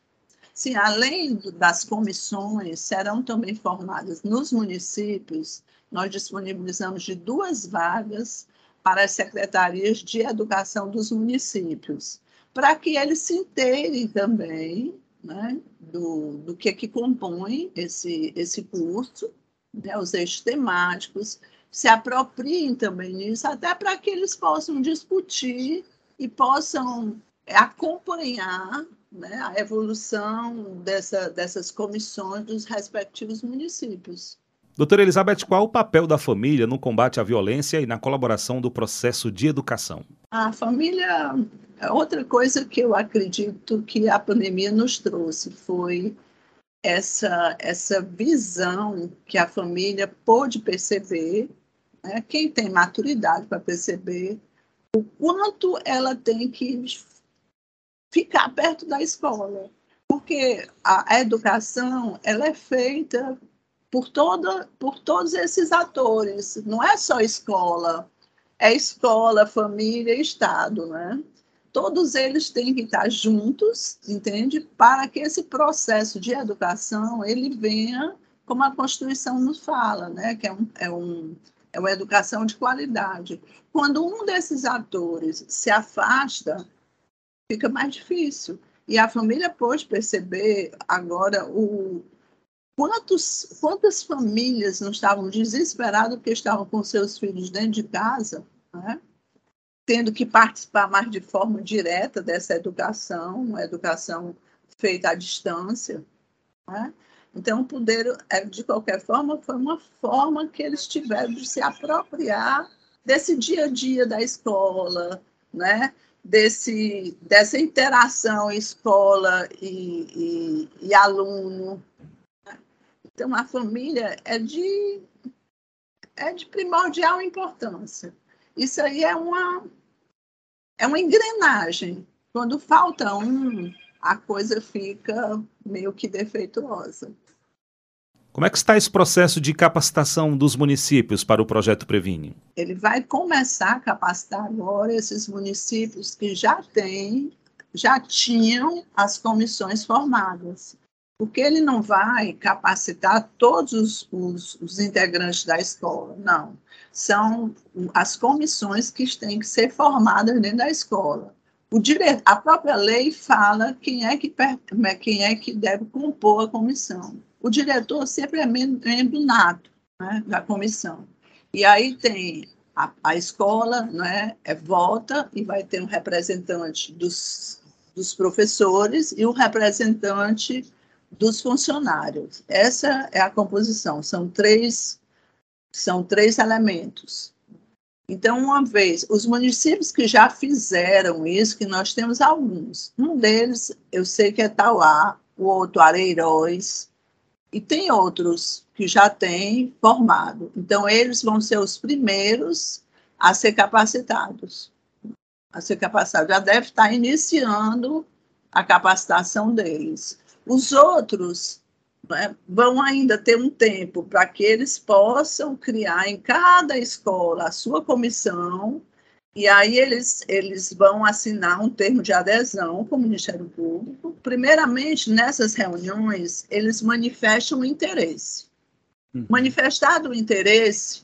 Sim, além das comissões, serão também formadas nos municípios, nós disponibilizamos de duas vagas para as secretarias de educação dos municípios, para que eles se inteirem também né, do, do que, é que compõe esse, esse curso, né, os eixos temáticos, se apropriem também nisso, até para que eles possam discutir e possam acompanhar né, a evolução dessa, dessas comissões dos respectivos municípios. Doutora Elizabeth, qual o papel da família no combate à violência e na colaboração do processo de educação? A família, outra coisa que eu acredito que a pandemia nos trouxe foi essa, essa visão que a família pôde perceber, né? quem tem maturidade para perceber o quanto ela tem que ficar perto da escola, porque a educação ela é feita por, toda, por todos esses atores, não é só escola, é escola, família Estado, né? Todos eles têm que estar juntos, entende? Para que esse processo de educação ele venha como a Constituição nos fala, né? Que é, um, é, um, é uma educação de qualidade. Quando um desses atores se afasta, fica mais difícil. E a família pôde perceber agora o, quantos, quantas famílias não estavam desesperadas porque estavam com seus filhos dentro de casa, né? tendo que participar mais de forma direta dessa educação, uma educação feita à distância. Né? Então, o poder, é, de qualquer forma, foi uma forma que eles tiveram de se apropriar desse dia a dia da escola, né? desse, dessa interação escola e, e, e aluno. Então, a família é de, é de primordial importância. Isso aí é uma, é uma engrenagem. Quando falta um, a coisa fica meio que defeituosa. Como é que está esse processo de capacitação dos municípios para o projeto Previne? Ele vai começar a capacitar agora esses municípios que já têm, já tinham as comissões formadas. Porque ele não vai capacitar todos os, os, integrantes da escola, não. São as comissões que têm que ser formadas dentro da escola. A própria lei fala quem é, que, quem é que deve compor a comissão o diretor sempre é membro nato né, da comissão. E aí tem a, a escola, né, é, vota e vai ter um representante dos, dos professores e um representante dos funcionários. Essa é a composição, são três, são três elementos. Então, uma vez, os municípios que já fizeram isso, que nós temos alguns, um deles eu sei que é Tauá, o outro Areiróis, e tem outros que já têm formado. Então, eles vão ser os primeiros a ser capacitados. A ser capacitados. Já deve estar iniciando a capacitação deles. Os outros né, vão ainda ter um tempo para que eles possam criar em cada escola a sua comissão e aí eles, eles vão assinar um termo de adesão com o Ministério Público. Primeiramente, nessas reuniões, eles manifestam o interesse. Uhum. Manifestado o interesse,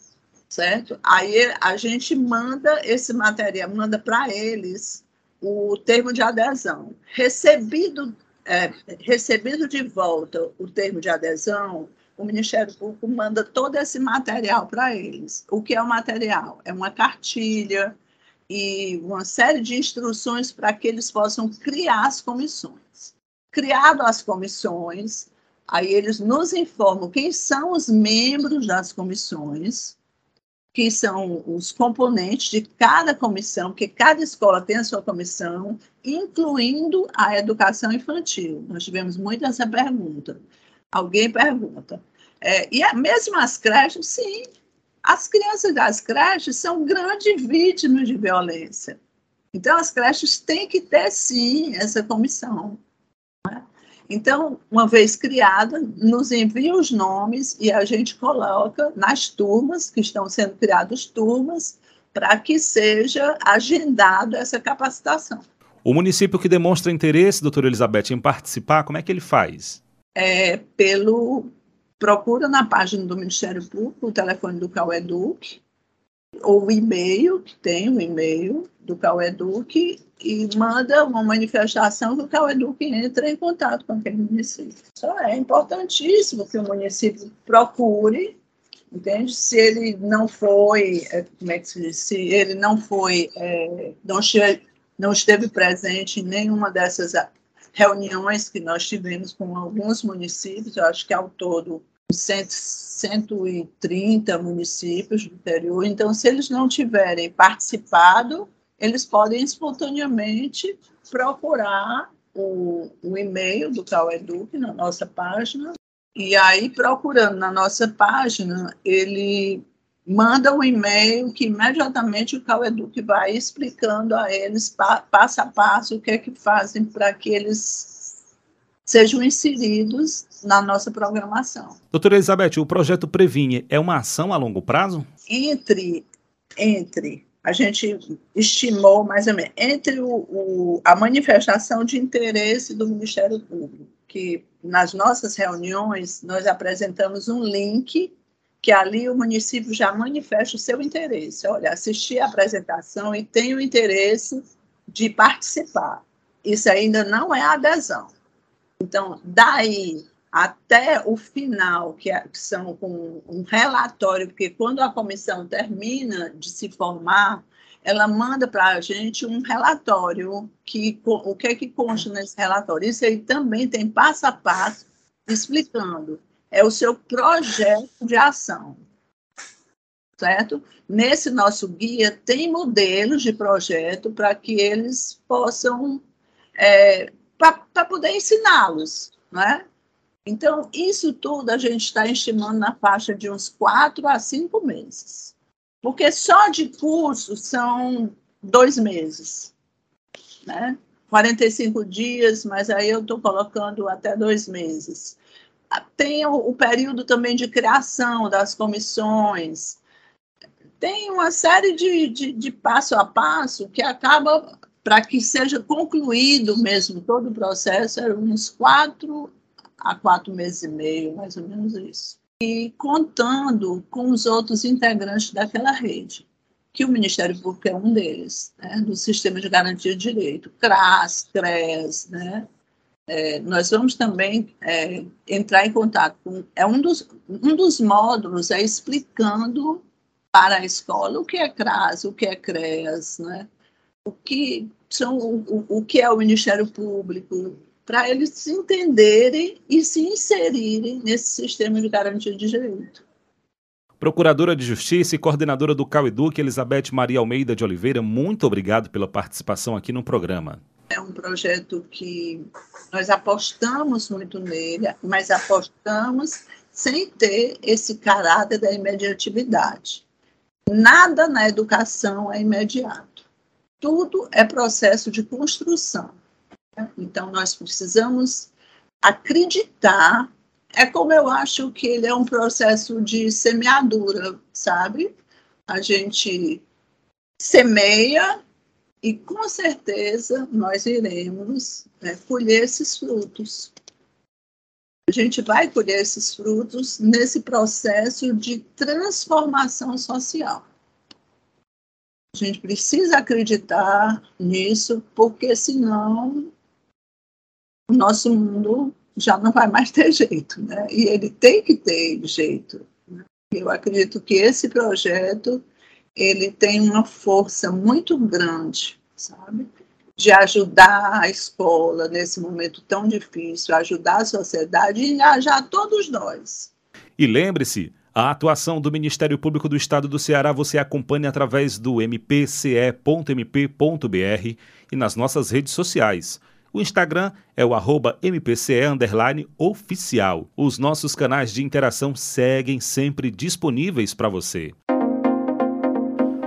certo? Aí a gente manda esse material, manda para eles o termo de adesão. Recebido, é, recebido de volta o termo de adesão, o Ministério Público manda todo esse material para eles. O que é o material? É uma cartilha, e uma série de instruções para que eles possam criar as comissões. Criado as comissões, aí eles nos informam quem são os membros das comissões, quem são os componentes de cada comissão, que cada escola tem a sua comissão, incluindo a educação infantil. Nós tivemos muito essa pergunta. Alguém pergunta. É, e mesmo as creches, sim, as crianças das creches são grandes vítimas de violência. Então, as creches têm que ter, sim, essa comissão. Né? Então, uma vez criada, nos envia os nomes e a gente coloca nas turmas, que estão sendo criadas turmas, para que seja agendado essa capacitação. O município que demonstra interesse, doutora Elizabeth, em participar, como é que ele faz? É pelo procura na página do Ministério Público o telefone do Caueduc, ou o e-mail, que tem o e-mail do Caueduc, e manda uma manifestação que o Caueduc entra em contato com aquele município. Só é importantíssimo que o município procure, entende? Se ele não foi, é, como é que se diz? Se ele não foi, é, não, não esteve presente em nenhuma dessas reuniões que nós tivemos com alguns municípios, eu acho que ao todo 130 municípios do interior. Então, se eles não tiverem participado, eles podem espontaneamente procurar o, o e-mail do Caueduc na nossa página. E aí, procurando na nossa página, ele manda um e-mail que imediatamente o Caueduc vai explicando a eles, passo a passo, o que é que fazem para que eles sejam inseridos na nossa programação. Doutora Elizabeth, o projeto Previne é uma ação a longo prazo? Entre, entre a gente estimou mais ou menos, entre o, o, a manifestação de interesse do Ministério Público, que nas nossas reuniões nós apresentamos um link que ali o município já manifesta o seu interesse. Olha, assisti a apresentação e tenho interesse de participar. Isso ainda não é adesão. Então, daí até o final, que, é, que são com um relatório, porque quando a comissão termina de se formar, ela manda para a gente um relatório, que o que é que consta nesse relatório? Isso aí também tem passo a passo explicando. É o seu projeto de ação, certo? Nesse nosso guia tem modelos de projeto para que eles possam, é, para poder ensiná-los, né? Então, isso tudo a gente está estimando na faixa de uns quatro a cinco meses. Porque só de curso são dois meses, né? 45 dias, mas aí eu estou colocando até dois meses. Tem o, o, período também de criação das comissões. Tem uma série de, de, de passo a passo que acaba, para que seja concluído mesmo todo o processo, eram uns quatro há quatro meses e meio, mais ou menos isso. E contando com os outros integrantes daquela rede, que o Ministério Público é um deles, né, do Sistema de Garantia de Direito, CRAS, CRES, né, é, nós vamos também é, entrar em contato com. É um dos, um dos módulos é explicando para a escola o que é CRAS, o que é CREAS, né? o que são o, o que é o Ministério Público, para eles se entenderem e se inserirem nesse sistema de garantia de direito. Procuradora de Justiça e coordenadora do CauEduc, Elizabeth Maria Almeida de Oliveira, muito obrigado pela participação aqui no programa. É um projeto que nós apostamos muito nele, mas apostamos sem ter esse caráter da imediatividade. Nada na educação é imediato. Tudo é processo de construção. Então, nós precisamos acreditar. É como eu acho que ele é um processo de semeadura, sabe? A gente semeia e com certeza nós iremos né, colher esses frutos. A gente vai colher esses frutos nesse processo de transformação social. A gente precisa acreditar nisso, porque senão o nosso mundo já não vai mais ter jeito, né? E ele tem que ter jeito. Né? Eu acredito que esse projeto ele tem uma força muito grande, sabe? De ajudar a escola nesse momento tão difícil, ajudar a sociedade e engajar todos nós. E lembre-se, a atuação do Ministério Público do Estado do Ceará você acompanha através do mpce.mp.br e nas nossas redes sociais. O Instagram é o arroba. Os nossos canais de interação seguem sempre disponíveis para você.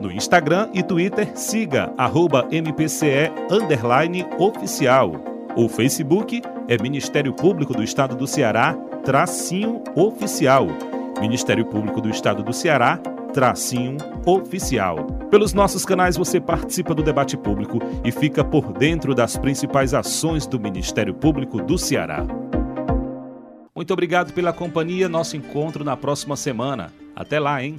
No Instagram e Twitter, siga arroba MPCE oficial. O Facebook é Ministério Público do Estado do Ceará, tracinho oficial. Ministério Público do Estado do Ceará, tracinho oficial. Pelos nossos canais você participa do debate público e fica por dentro das principais ações do Ministério Público do Ceará. Muito obrigado pela companhia. Nosso encontro na próxima semana. Até lá, hein?